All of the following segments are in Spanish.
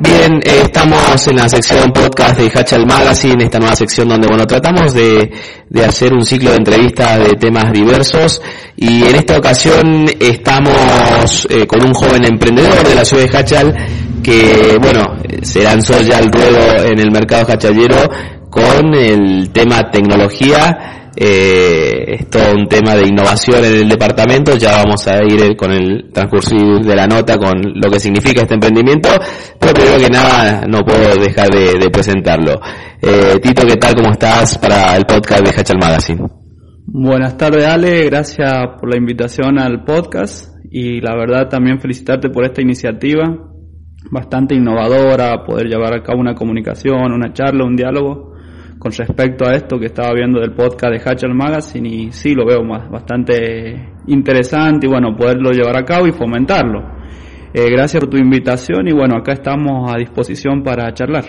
Bien, eh, estamos en la sección podcast de Hachal Magazine, esta nueva sección donde, bueno, tratamos de, de hacer un ciclo de entrevistas de temas diversos. Y en esta ocasión estamos eh, con un joven emprendedor de la ciudad de Hachal que, bueno, se lanzó ya al ruedo en el mercado hachallero con el tema tecnología eh, es todo un tema de innovación en el departamento, ya vamos a ir con el transcurso de la nota con lo que significa este emprendimiento, pero primero que nada no puedo dejar de, presentarlo. Eh, Tito, ¿qué tal? ¿Cómo estás para el podcast de Hachal Magazine? Buenas tardes Ale, gracias por la invitación al podcast. Y la verdad también felicitarte por esta iniciativa. Bastante innovadora, poder llevar a cabo una comunicación, una charla, un diálogo con respecto a esto que estaba viendo del podcast de Hatchel Magazine y sí lo veo más, bastante interesante y bueno, poderlo llevar a cabo y fomentarlo. Eh, gracias por tu invitación y bueno, acá estamos a disposición para charlar.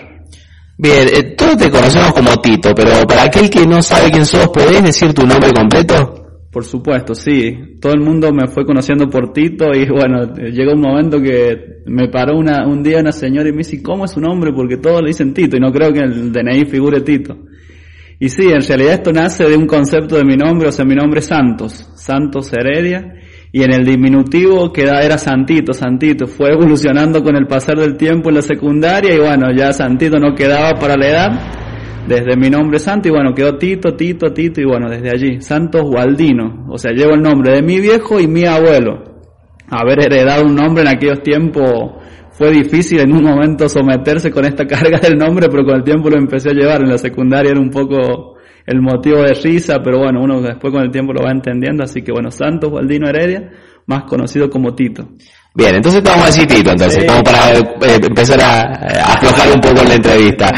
Bien, eh, todos te conocemos como Tito, pero para aquel que no sabe quién sos, ¿podés decir tu nombre completo? Por supuesto, sí. Todo el mundo me fue conociendo por Tito y bueno, llegó un momento que me paró una, un día una señora y me dice, ¿cómo es su nombre? Porque todos le dicen Tito y no creo que en el DNI figure Tito. Y sí, en realidad esto nace de un concepto de mi nombre, o sea, mi nombre es Santos, Santos Heredia, y en el diminutivo queda, era Santito, Santito. Fue evolucionando con el pasar del tiempo en la secundaria y bueno, ya Santito no quedaba para la edad desde mi nombre santo y bueno, quedó Tito, Tito, Tito y bueno, desde allí, Santos Gualdino, o sea, llevo el nombre de mi viejo y mi abuelo. Haber heredado un nombre en aquellos tiempos fue difícil en un momento someterse con esta carga del nombre, pero con el tiempo lo empecé a llevar. En la secundaria era un poco el motivo de risa, pero bueno, uno después con el tiempo lo va entendiendo, así que bueno, Santos Gualdino Heredia, más conocido como Tito. Bien, entonces vamos a decir Tito, entonces, como para eh, empezar a, a aflojar un poco la entrevista.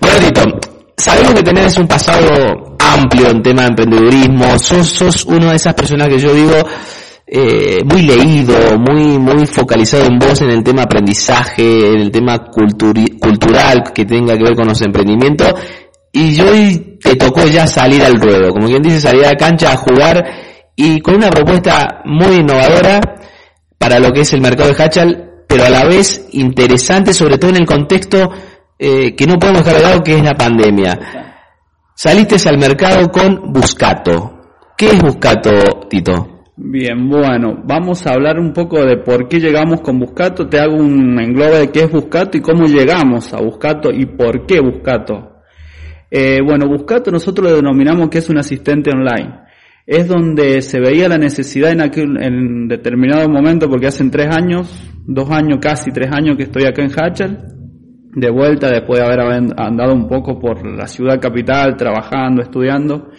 Bueno, Tito, sabemos que tenés un pasado amplio en tema de emprendedurismo, sos, sos una de esas personas que yo digo eh, muy leído, muy, muy focalizado en vos en el tema aprendizaje, en el tema cultural que tenga que ver con los emprendimientos, y yo te tocó ya salir al ruedo, como quien dice, salir a la cancha a jugar y con una propuesta muy innovadora para lo que es el mercado de Hachal, pero a la vez interesante, sobre todo en el contexto eh, que no podemos lado, que es la pandemia. Saliste al mercado con Buscato. ¿Qué es Buscato, Tito? Bien, bueno, vamos a hablar un poco de por qué llegamos con Buscato. Te hago un englobe de qué es Buscato y cómo llegamos a Buscato y por qué Buscato. Eh, bueno, Buscato nosotros lo denominamos que es un asistente online. Es donde se veía la necesidad en aquel en determinado momento, porque hace tres años, dos años, casi tres años que estoy acá en Hatchel, de vuelta después de haber andado un poco por la ciudad capital, trabajando, estudiando,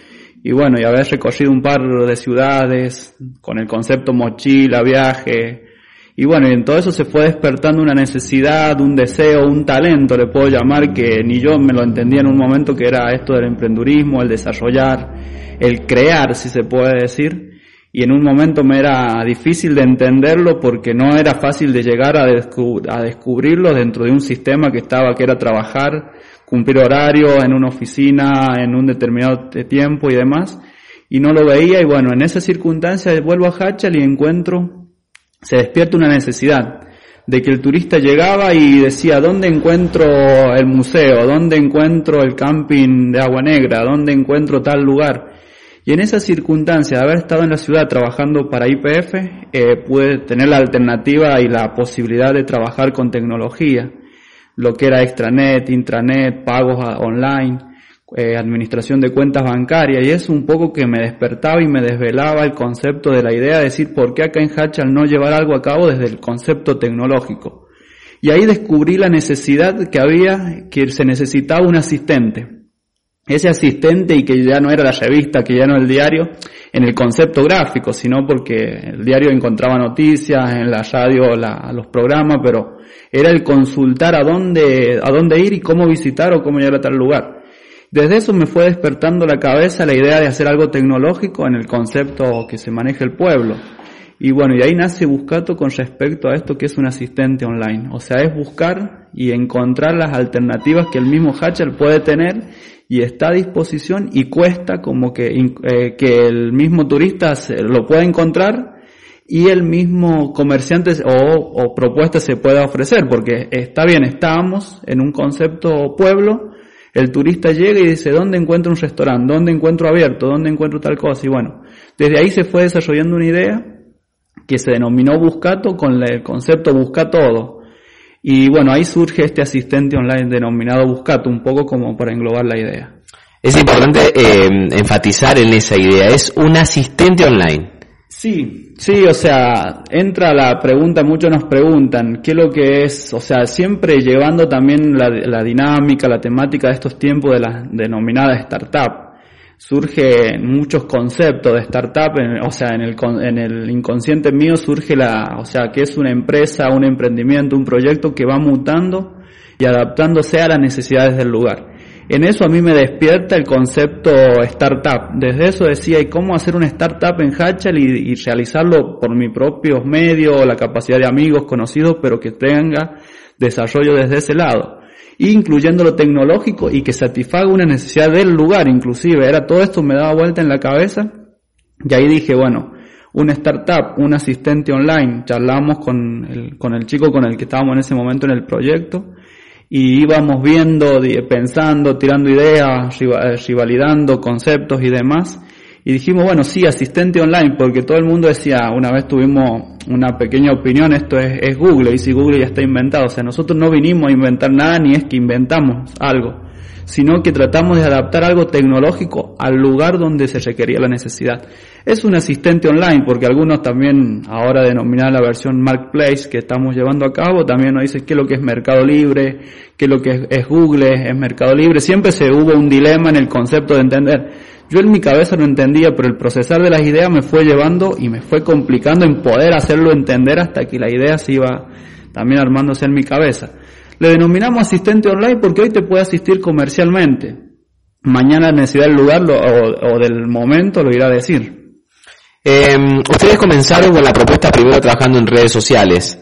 y bueno, y haber recorrido un par de ciudades con el concepto mochila, viaje, y bueno, y en todo eso se fue despertando una necesidad, un deseo, un talento, le puedo llamar, que ni yo me lo entendía en un momento, que era esto del emprendurismo, el desarrollar, el crear, si se puede decir y en un momento me era difícil de entenderlo porque no era fácil de llegar a, a, descubrirlo dentro de un sistema que estaba, que era trabajar, cumplir horario en una oficina en un determinado tiempo y demás, y no lo veía y bueno, en esa circunstancia vuelvo a Hachal y encuentro, se despierta una necesidad de que el turista llegaba y decía, ¿dónde encuentro el museo? ¿Dónde encuentro el camping de Agua Negra? ¿Dónde encuentro tal lugar? Y en esa circunstancia de haber estado en la ciudad trabajando para IPF, eh, pude tener la alternativa y la posibilidad de trabajar con tecnología, lo que era extranet, intranet, pagos online, eh, administración de cuentas bancarias, y es un poco que me despertaba y me desvelaba el concepto de la idea de decir por qué acá en Hatchal no llevar algo a cabo desde el concepto tecnológico. Y ahí descubrí la necesidad que había, que se necesitaba un asistente ese asistente y que ya no era la revista, que ya no el diario, en el concepto gráfico, sino porque el diario encontraba noticias, en la radio los programas, pero era el consultar a dónde, a dónde ir y cómo visitar o cómo llegar a tal lugar. Desde eso me fue despertando la cabeza la idea de hacer algo tecnológico en el concepto que se maneja el pueblo. Y bueno, y ahí nace Buscato con respecto a esto que es un asistente online. O sea, es buscar y encontrar las alternativas que el mismo Hatcher puede tener y está a disposición y cuesta como que, eh, que el mismo turista se, lo pueda encontrar y el mismo comerciante o, o propuesta se pueda ofrecer, porque está bien, estábamos en un concepto pueblo, el turista llega y dice, ¿dónde encuentro un restaurante? ¿Dónde encuentro abierto? ¿Dónde encuentro tal cosa? Y bueno, desde ahí se fue desarrollando una idea que se denominó Buscato con el concepto Busca Todo. Y bueno, ahí surge este asistente online denominado Buscato, un poco como para englobar la idea. Es importante eh, enfatizar en esa idea, es un asistente online. Sí, sí, o sea, entra la pregunta, muchos nos preguntan, ¿qué es lo que es? O sea, siempre llevando también la, dinámica, la temática de estos tiempos de la denominada startup. Surge muchos conceptos de startup, o sea, en el, en el inconsciente mío surge la, o sea, que es una empresa, un emprendimiento, un proyecto que va mutando y adaptándose a las necesidades del lugar. En eso a mí me despierta el concepto startup. Desde eso decía, ¿y cómo hacer una startup en Hatchel y, realizarlo por mis propios medios, la capacidad de amigos, conocidos, pero que tenga desarrollo desde ese lado? Incluyendo lo tecnológico y que satisfaga una necesidad del lugar, inclusive. Era todo esto me daba vuelta en la cabeza. Y ahí dije, bueno, una startup, un asistente online, charlamos con el, con el chico con el que estábamos en ese momento en el proyecto y íbamos viendo, pensando, tirando ideas, rivalidando conceptos y demás. Y dijimos, bueno, sí, asistente online, porque todo el mundo decía, una vez tuvimos una pequeña opinión, esto es, es Google, y si Google ya está inventado, o sea, nosotros no vinimos a inventar nada, ni es que inventamos algo sino que tratamos de adaptar algo tecnológico al lugar donde se requería la necesidad. Es un asistente online, porque algunos también, ahora denominar la versión Marketplace que estamos llevando a cabo, también nos dicen qué es lo que es Mercado Libre, qué es lo que es, Google, es Mercado Libre. Siempre se hubo un dilema en el concepto de entender. Yo en mi cabeza no entendía, pero el procesar de las ideas me fue llevando y me fue complicando en poder hacerlo entender hasta que la idea se iba también armándose en mi cabeza. Le denominamos asistente online porque hoy te puede asistir comercialmente. Mañana necesidad del lugar o, del momento lo irá a decir. Em, ustedes comenzaron con la propuesta primero trabajando en redes sociales.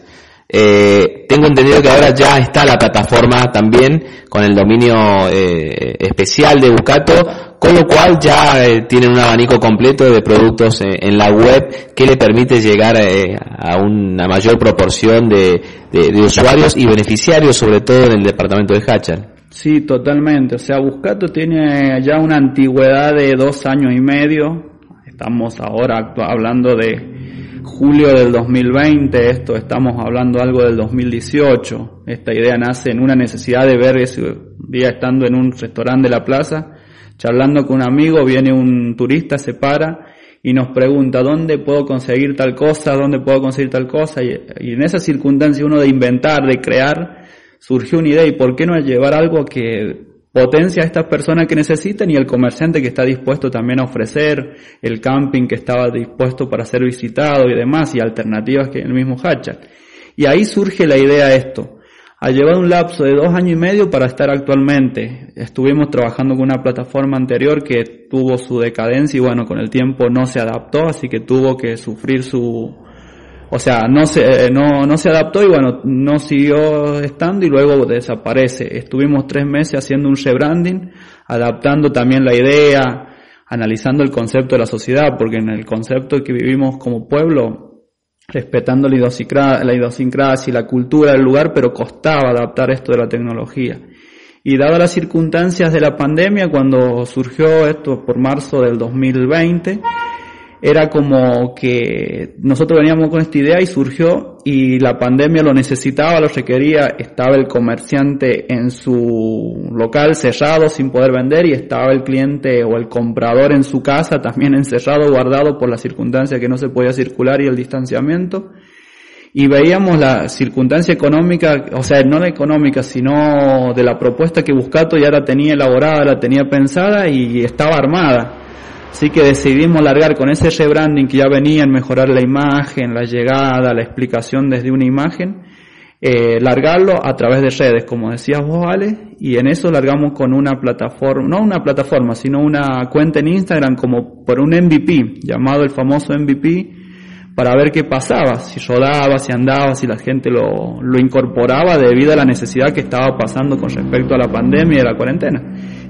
Eh, tengo entendido que ahora ya está la plataforma también con el dominio eh, especial de Bucato con lo cual ya eh, tienen un abanico completo de productos eh, en la web que le permite llegar eh, a una mayor proporción de, usuarios y beneficiarios, sobre todo en el departamento de Hachal. Sí, totalmente. O sea, Buscato tiene ya una antigüedad de dos años y medio. Estamos ahora hablando de julio del 2020, esto estamos hablando algo del 2018. Esta idea nace en una necesidad de ver ese día estando en un restaurante de la plaza charlando con un amigo, viene un turista, se para y nos pregunta dónde puedo conseguir tal cosa, dónde puedo conseguir tal cosa, y, en esa circunstancia uno de inventar, de crear, surgió una idea, y por qué no llevar algo que potencia a estas personas que necesitan y el comerciante que está dispuesto también a ofrecer, el camping que estaba dispuesto para ser visitado y demás, y alternativas que el mismo Hatchet. Y ahí surge la idea de esto ha llevado un lapso de dos años y medio para estar actualmente. Estuvimos trabajando con una plataforma anterior que tuvo su decadencia y bueno, con el tiempo no se adaptó, así que tuvo que sufrir su, o sea, no se, eh, no, no se adaptó y bueno, no siguió estando y luego desaparece. Estuvimos tres meses haciendo un rebranding, adaptando también la idea, analizando el concepto de la sociedad, porque en el concepto que vivimos como pueblo, respetando la idiosincrasia, y la cultura del lugar, pero costaba adaptar esto de la tecnología. Y dadas las circunstancias de la pandemia, cuando surgió esto por marzo del 2020, era como que nosotros veníamos con esta idea y surgió y la pandemia lo necesitaba, lo requería, estaba el comerciante en su local cerrado sin poder vender y estaba el cliente o el comprador en su casa también encerrado, guardado por la circunstancia que no se podía circular y el distanciamiento. Y veíamos la circunstancia económica, o sea, no la económica, sino de la propuesta que Buscato ya la tenía elaborada, la tenía pensada y estaba armada Así que decidimos largar con ese rebranding que ya venía en mejorar la imagen, la llegada, la explicación desde una imagen, eh, largarlo a través de redes, como decías vos, Ale, y en eso largamos con una plataforma, no una plataforma, sino una cuenta en Instagram como por un MVP, llamado el famoso MVP, para ver qué pasaba, si rodaba, si andaba, si la gente lo, lo incorporaba debido a la necesidad que estaba pasando con respecto a la pandemia y a la cuarentena.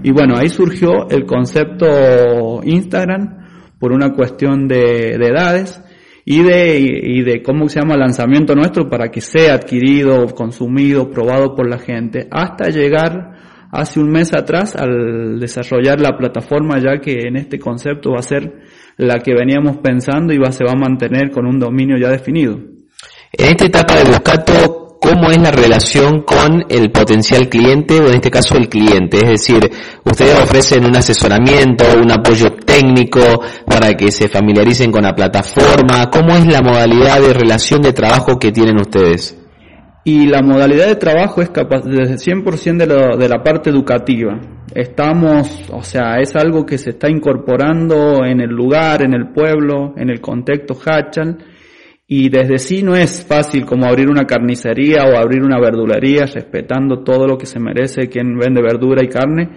Y bueno, ahí surgió el concepto Instagram por una cuestión de, edades y de, y de cómo se llama lanzamiento nuestro para que sea adquirido, consumido, probado por la gente, hasta llegar hace un mes atrás al desarrollar la plataforma ya que en este concepto va a ser la que veníamos pensando y va, se va a mantener con un dominio ya definido. En esta etapa de Buscato, ¿cómo es la relación con el potencial cliente o en este caso el cliente? Es decir, ustedes ofrecen un asesoramiento, un apoyo técnico para que se familiaricen con la plataforma. ¿Cómo es la modalidad de relación de trabajo que tienen ustedes? Y la modalidad de trabajo es capaz, desde 100% de, de la parte educativa. Estamos, o sea, es algo que se está incorporando en el lugar, en el pueblo, en el contexto Hachal. Y desde sí no es fácil como abrir una carnicería o abrir una verdulería respetando todo lo que se merece quien vende verdura y carne.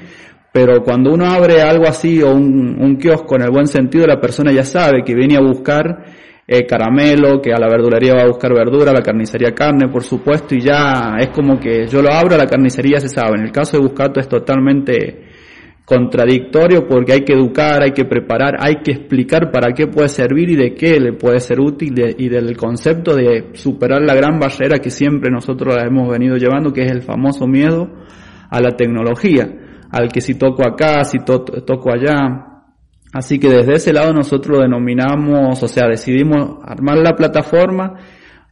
Pero cuando uno abre algo así o un, un kiosco en el buen sentido, la persona ya sabe que viene a buscar eh, caramelo, que a la verdulería va a buscar verdura, a la carnicería carne, por supuesto, y ya es como que yo lo abro, a la carnicería se sabe. En el caso de Buscato es totalmente contradictorio porque hay que educar, hay que preparar, hay que explicar para qué puede servir y de qué le puede ser útil y del concepto de superar la gran barrera que siempre nosotros la hemos venido llevando, que es el famoso miedo a la tecnología, al que si toco acá, si toco allá, Así que desde ese lado nosotros denominamos, o sea, decidimos armar la plataforma,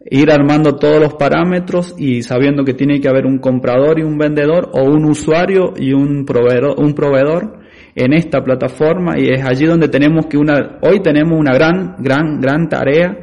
ir armando todos los parámetros y sabiendo que tiene que haber un comprador y un vendedor o un usuario y un proveedor, un proveedor en esta plataforma y es allí donde tenemos que una, hoy tenemos una gran, gran, gran tarea,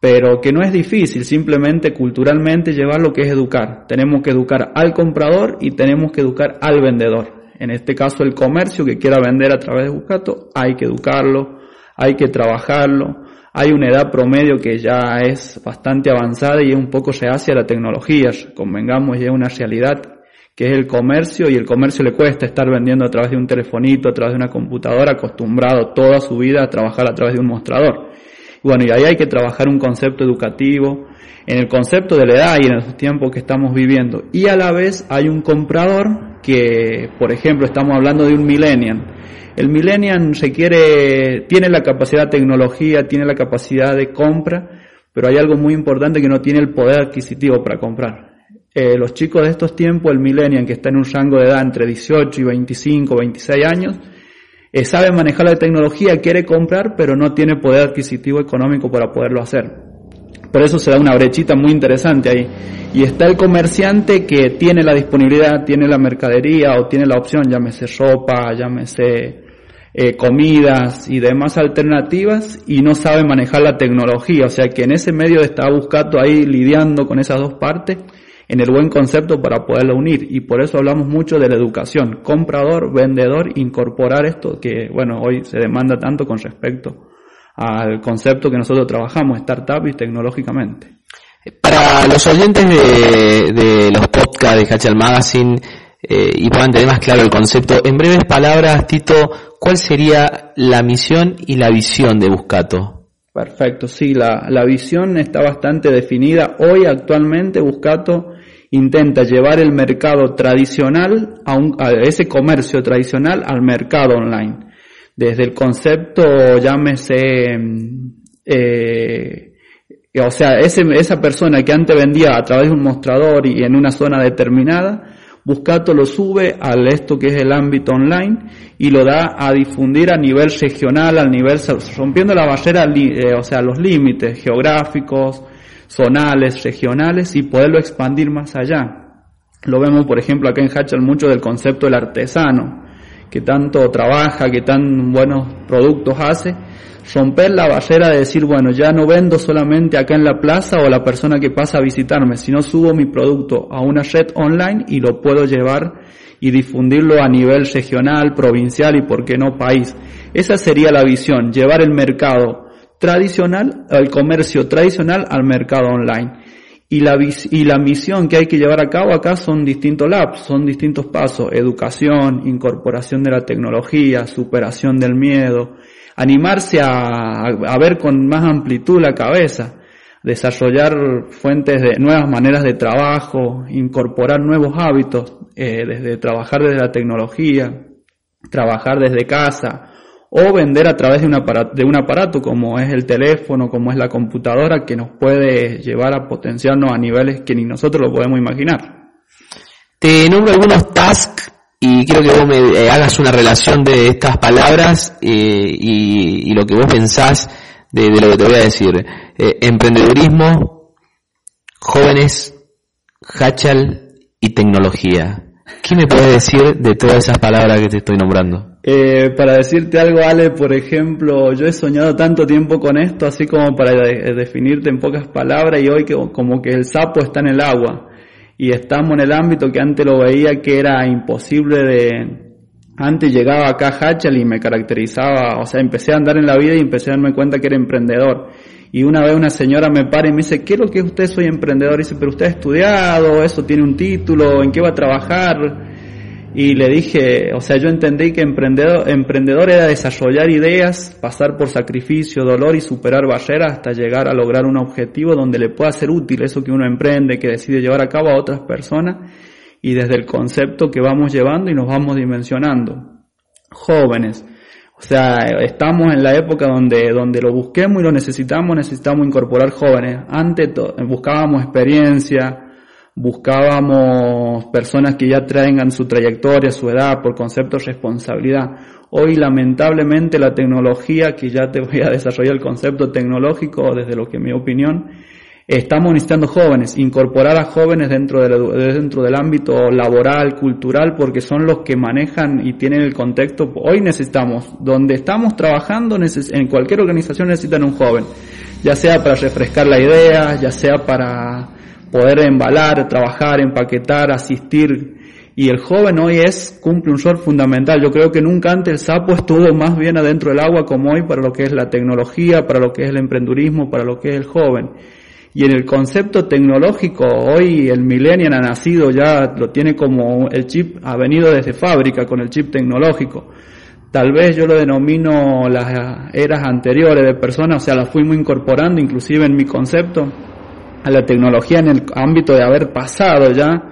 pero que no es difícil, simplemente culturalmente llevar lo que es educar. Tenemos que educar al comprador y tenemos que educar al vendedor. En este caso el comercio que quiera vender a través de Buscato, hay que educarlo, hay que trabajarlo. Hay una edad promedio que ya es bastante avanzada y es un poco hace a la tecnología. Convengamos, ya es una realidad que es el comercio y el comercio le cuesta estar vendiendo a través de un telefonito, a través de una computadora, acostumbrado toda su vida a trabajar a través de un mostrador. Bueno, y ahí hay que trabajar un concepto educativo, en el concepto de la edad y en los tiempos que estamos viviendo. Y a la vez hay un comprador que, por ejemplo, estamos hablando de un millennial. El millennial se quiere, tiene la capacidad de tecnología, tiene la capacidad de compra, pero hay algo muy importante que no tiene el poder adquisitivo para comprar. Eh, los chicos de estos tiempos, el millennial que está en un rango de edad entre 18 y 25, 26 años, eh, sabe manejar la tecnología, quiere comprar, pero no tiene poder adquisitivo económico para poderlo hacer. Por eso se da una brechita muy interesante ahí. Y está el comerciante que tiene la disponibilidad, tiene la mercadería o tiene la opción, llámese ropa, llámese eh, comidas y demás alternativas y no sabe manejar la tecnología. O sea que en ese medio está buscando ahí lidiando con esas dos partes en el buen concepto para poderlo unir. Y por eso hablamos mucho de la educación. Comprador, vendedor, incorporar esto que, bueno, hoy se demanda tanto con respecto al concepto que nosotros trabajamos, startup y tecnológicamente. Para los oyentes de, los podcasts de Hachal Magazine eh, y puedan tener más claro el concepto, en breves palabras, Tito, ¿cuál sería la misión y la visión de Buscato? Perfecto, sí, la, la visión está bastante definida. Hoy actualmente Buscato intenta llevar el mercado tradicional a, un, a ese comercio tradicional al mercado online desde el concepto, llámese, eh, o sea, ese, esa persona que antes vendía a través de un mostrador y en una zona determinada, Buscato lo sube al esto que es el ámbito online y lo da a difundir a nivel regional, al nivel, rompiendo la barrera, eh, o sea, los límites geográficos, zonales, regionales y poderlo expandir más allá. Lo vemos, por ejemplo, acá en Hachal mucho del concepto del artesano que tanto trabaja, que tan buenos productos hace, romper la barrera de decir, bueno, ya no vendo solamente acá en la plaza o la persona que pasa a visitarme, sino subo mi producto a una red online y lo puedo llevar y difundirlo a nivel regional, provincial y por qué no país. Esa sería la visión, llevar el mercado tradicional, el comercio tradicional al mercado online. Y la, y la misión que hay que llevar a cabo acá son distintos labs, son distintos pasos, educación, incorporación de la tecnología, superación del miedo, animarse a, a ver con más amplitud la cabeza, desarrollar fuentes de nuevas maneras de trabajo, incorporar nuevos hábitos, eh, desde trabajar desde la tecnología, trabajar desde casa o vender a través de un, aparato, de un aparato como es el teléfono, como es la computadora, que nos puede llevar a potenciarnos a niveles que ni nosotros lo podemos imaginar. Te nombro algunos tasks y quiero que vos me eh, hagas una relación de estas palabras eh, y, lo que vos pensás de, lo que te voy a decir. Eh, emprendedurismo, jóvenes, hachal y tecnología. ¿Qué me puedes decir de todas esas palabras que te estoy nombrando? Para decirte algo, Ale, por ejemplo, yo he soñado tanto tiempo con esto, así como para definirte en pocas palabras, y hoy que, como que el sapo está en el agua, y estamos en el ámbito que antes lo veía que era imposible de... Antes llegaba acá a Hachal y me caracterizaba, o sea, empecé a andar en la vida y empecé a darme cuenta que era emprendedor. Y una vez una señora me para y me dice, ¿qué es lo que usted soy emprendedor? Y dice, pero usted ha estudiado, eso tiene un título, ¿en qué va a trabajar? Y le dije, o sea, yo entendí que emprendedor, emprendedor era desarrollar ideas, pasar por sacrificio, dolor y superar barreras hasta llegar a lograr un objetivo donde le pueda ser útil eso que uno emprende, que decide llevar a cabo a otras personas y desde el concepto que vamos llevando y nos vamos dimensionando. Jóvenes. O sea, estamos en la época donde, donde lo busquemos y lo necesitamos, necesitamos incorporar jóvenes. Antes buscábamos experiencia, buscábamos personas que ya traigan su trayectoria, su edad, por concepto de responsabilidad. Hoy lamentablemente la tecnología, que ya te voy a desarrollar el concepto tecnológico desde lo que mi opinión, estamos necesitando jóvenes, incorporar a jóvenes dentro, de dentro del ámbito laboral, cultural, porque son los que manejan y tienen el contexto. Hoy necesitamos, donde estamos trabajando, en cualquier organización necesitan un joven, ya sea para refrescar la idea, ya sea para poder embalar, trabajar, empaquetar, asistir. Y el joven hoy es, cumple un rol fundamental. Yo creo que nunca antes el sapo estuvo más bien adentro del agua como hoy para lo que es la tecnología, para lo que es el emprendurismo, para lo que es el joven. Y en el concepto tecnológico, hoy el millennial ha nacido ya, lo tiene como el chip, ha venido desde fábrica con el chip tecnológico. Tal vez yo lo denomino las eras anteriores de personas, o sea, las fuimos incorporando inclusive en mi concepto a la tecnología en el ámbito de haber pasado ya,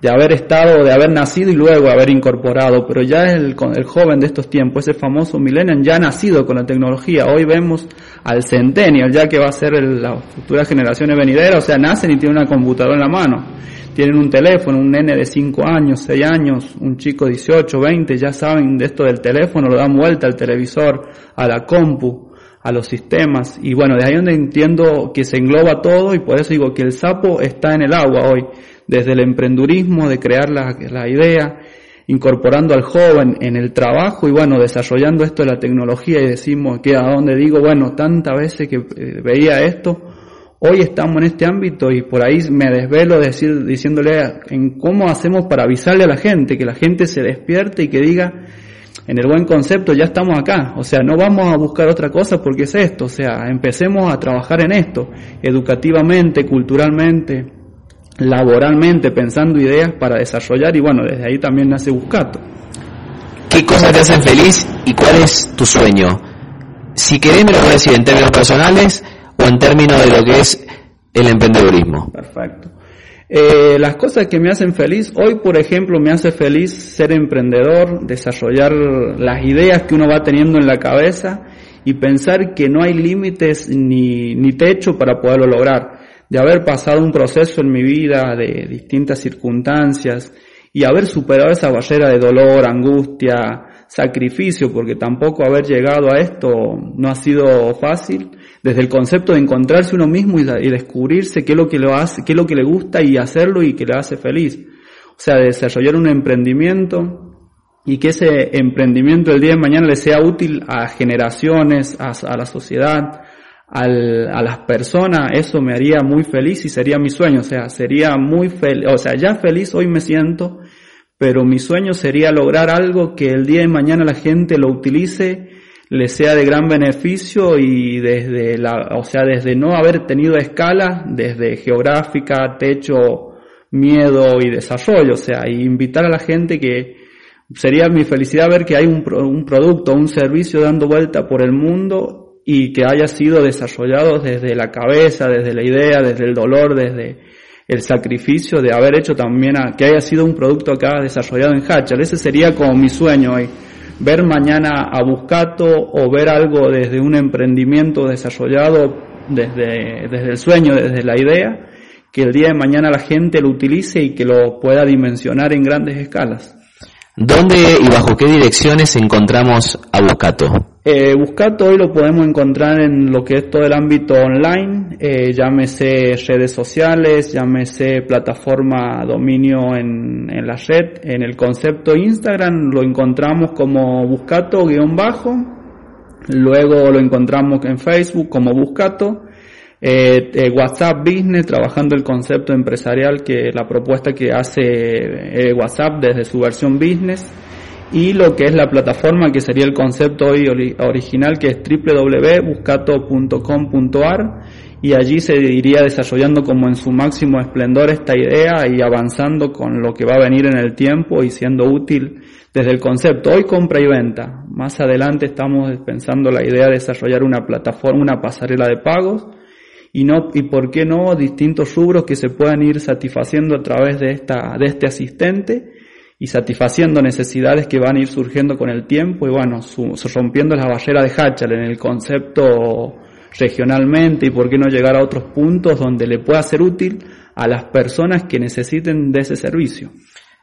de haber estado, de haber nacido y luego haber incorporado, pero ya el, el joven de estos tiempos, ese famoso millennial, ya nacido con la tecnología. Hoy vemos al centennial, ya que va a ser las futuras generaciones venideras, o sea, nacen y tienen una computadora en la mano. Tienen un teléfono, un nene de 5 años, 6 años, un chico de 18, 20, ya saben de esto del teléfono, lo dan vuelta al televisor, a la compu a los sistemas. Y bueno, de ahí donde entiendo que se engloba todo y por eso digo que el sapo está en el agua hoy, desde el emprendurismo, de crear la, la idea, incorporando al joven en el trabajo y bueno, desarrollando esto de la tecnología y decimos que a donde digo, bueno, tantas veces que eh, veía esto, hoy estamos en este ámbito y por ahí me desvelo decir, diciéndole en cómo hacemos para avisarle a la gente, que la gente se despierte y que diga, en el buen concepto ya estamos acá, o sea, no vamos a buscar otra cosa porque es esto, o sea, empecemos a trabajar en esto, educativamente, culturalmente, laboralmente, pensando ideas para desarrollar y bueno, desde ahí también nace Buscato. ¿Qué cosas te hacen feliz y cuál es tu sueño? Si querés me lo puedes decir en términos personales o en términos de lo que es el emprendedurismo. Perfecto. Eh, las cosas que me hacen feliz, hoy por ejemplo me hace feliz ser emprendedor, desarrollar las ideas que uno va teniendo en la cabeza y pensar que no hay límites ni, ni techo para poderlo lograr. De haber pasado un proceso en mi vida de distintas circunstancias y haber superado esa barrera de dolor, angustia, sacrificio, porque tampoco haber llegado a esto no ha sido fácil, desde el concepto de encontrarse uno mismo y, descubrirse qué es lo que lo hace, qué es lo que le gusta y hacerlo y que le hace feliz. O sea, desarrollar un emprendimiento y que ese emprendimiento el día de mañana le sea útil a generaciones, a, la sociedad, a las personas, eso me haría muy feliz y sería mi sueño. O sea, sería muy feliz, o sea, ya feliz hoy me siento pero mi sueño sería lograr algo que el día de mañana la gente lo utilice, le sea de gran beneficio y desde la, o sea, desde no haber tenido escala, desde geográfica, techo, miedo y desarrollo, o sea, y invitar a la gente que sería mi felicidad ver que hay un, un producto, un servicio dando vuelta por el mundo y que haya sido desarrollado desde la cabeza, desde la idea, desde el dolor, desde el sacrificio de haber hecho también a, que haya sido un producto acá desarrollado en Hatchel. Ese sería como mi sueño hoy. ver mañana a Buscato o ver algo desde un emprendimiento desarrollado desde, desde el sueño, desde la idea, que el día de mañana la gente lo utilice y que lo pueda dimensionar en grandes escalas. ¿Dónde y bajo qué direcciones encontramos a Buscato? Eh, Buscato hoy lo podemos encontrar en lo que es todo el ámbito online, eh, llámese redes sociales, llámese plataforma dominio en, en la red. En el concepto Instagram lo encontramos como Buscato-bajo, luego lo encontramos en Facebook como Buscato, eh, eh, WhatsApp Business, trabajando el concepto empresarial que la propuesta que hace eh, WhatsApp desde su versión business y lo que es la plataforma que sería el concepto hoy original que es www.buscato.com.ar y allí se iría desarrollando como en su máximo esplendor esta idea y avanzando con lo que va a venir en el tiempo y siendo útil desde el concepto. Hoy compra y venta. Más adelante estamos pensando la idea de desarrollar una plataforma, una pasarela de pagos y no y por qué no distintos rubros que se puedan ir satisfaciendo a través de esta de este asistente y satisfaciendo necesidades que van a ir surgiendo con el tiempo y bueno, su, rompiendo la barrera de Hatchell en el concepto regionalmente y por qué no llegar a otros puntos donde le pueda ser útil a las personas que necesiten de ese servicio.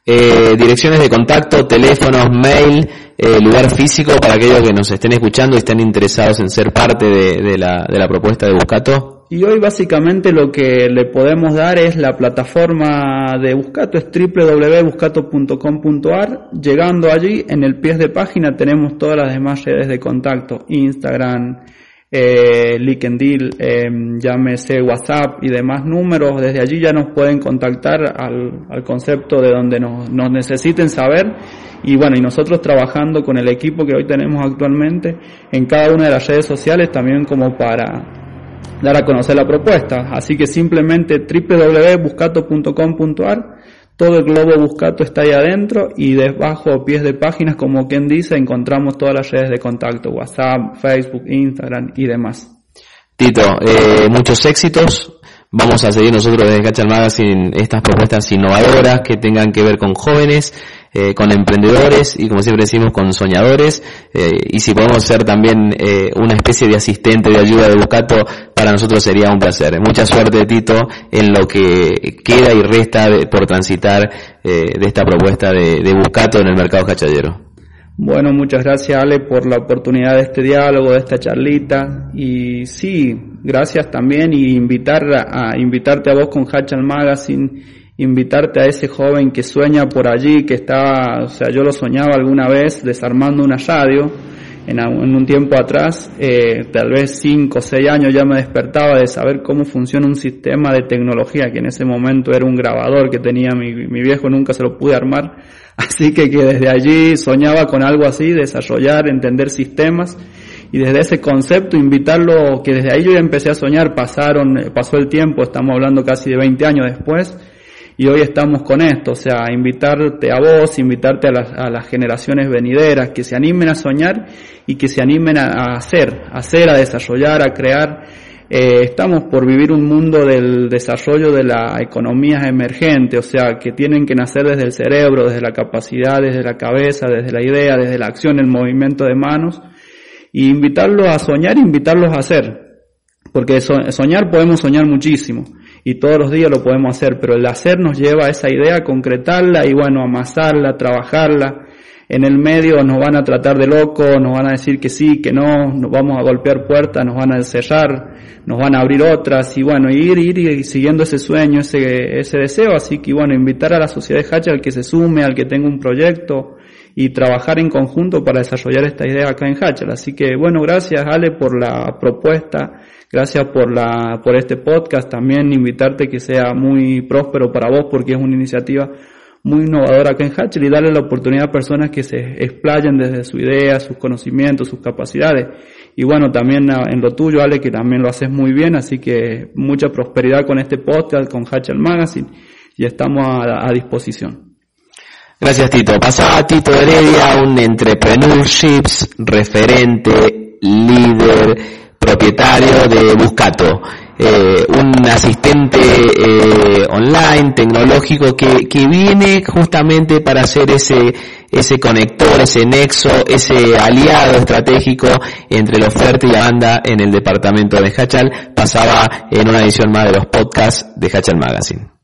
Eh, direcciones de contacto, teléfonos, mail, eh, lugar físico para aquellos que nos estén escuchando y estén interesados en ser parte de, de, la, de la propuesta de Buscato. Y hoy básicamente lo que le podemos dar es la plataforma de Buscato, es www.buscato.com.ar. Llegando allí, en el pie de página tenemos todas las demás redes de contacto, Instagram, eh, LinkedIn, eh, llámese WhatsApp y demás números. Desde allí ya nos pueden contactar al, al concepto de donde nos, nos necesiten saber. Y bueno, y nosotros trabajando con el equipo que hoy tenemos actualmente en cada una de las redes sociales también como para dar a conocer la propuesta. Así que simplemente www.buscato.com.ar, todo el globo Buscato está ahí adentro y debajo, pies de páginas, como quien dice, encontramos todas las redes de contacto, WhatsApp, Facebook, Instagram y demás. Tito, eh, muchos éxitos. Vamos a seguir nosotros desde Cachal Magazine estas propuestas innovadoras que tengan que ver con jóvenes eh, con emprendedores y como siempre decimos con soñadores eh, y si podemos ser también eh, una especie de asistente de ayuda de Buscato para nosotros sería un placer. Mucha suerte Tito en lo que queda y resta por transitar de esta propuesta de, de Buscato en el mercado cachallero. Bueno, muchas gracias Ale por la oportunidad de este diálogo, de esta charlita. Y sí, gracias también y invitar a, a invitarte a vos con Hachal Magazine invitarte a ese joven que sueña por allí, que está, o sea, yo lo soñaba alguna vez desarmando una radio, en, un tiempo atrás, eh, tal vez cinco o seis años ya me despertaba de saber cómo funciona un sistema de tecnología, que en ese momento era un grabador que tenía mi, mi viejo, nunca se lo pude armar, así que que desde allí soñaba con algo así, desarrollar, entender sistemas, y desde ese concepto invitarlo, que desde ahí yo ya empecé a soñar, pasaron, pasó el tiempo, estamos hablando casi de 20 años después, y hoy estamos con esto, o sea, invitarte a vos, invitarte a las, a las generaciones venideras, que se animen a soñar y que se animen a, hacer, a hacer, a desarrollar, a crear. Eh, estamos por vivir un mundo del desarrollo de la economía emergente, o sea, que tienen que nacer desde el cerebro, desde la capacidad, desde la cabeza, desde la idea, desde la acción, el movimiento de manos, y invitarlos a soñar, invitarlos a hacer. Porque soñar podemos soñar muchísimo y todos los días lo podemos hacer, pero el hacer nos lleva a esa idea, a concretarla y bueno, amasarla, trabajarla. En el medio nos van a tratar de loco, nos van a decir que sí, que no, nos vamos a golpear puertas, nos van a cerrar, nos van a abrir otras y bueno, ir, ir y siguiendo ese sueño, ese, ese deseo. Así que bueno, invitar a la sociedad de Hatch al que se sume, al que tenga un proyecto y trabajar en conjunto para desarrollar esta idea acá en Hatchel. Así que bueno, gracias Ale por la propuesta Gracias por la, por este podcast. También invitarte que sea muy próspero para vos porque es una iniciativa muy innovadora acá en Hatcher y darle la oportunidad a personas que se explayen desde su idea, sus conocimientos, sus capacidades. Y bueno, también en lo tuyo, Ale, que también lo haces muy bien, así que mucha prosperidad con este podcast, con Hatcher Magazine, y estamos a, disposición. Gracias, Tito. Pasaba Tito Heredia, un entrepreneurships, referente, líder, propietario de Buscato, eh, un asistente eh, online, tecnológico, que, que viene justamente para hacer ese, ese conector, ese nexo, ese aliado estratégico entre la oferta y la banda en el departamento de Hachal, pasaba en una edición más de los podcasts de Hachal Magazine.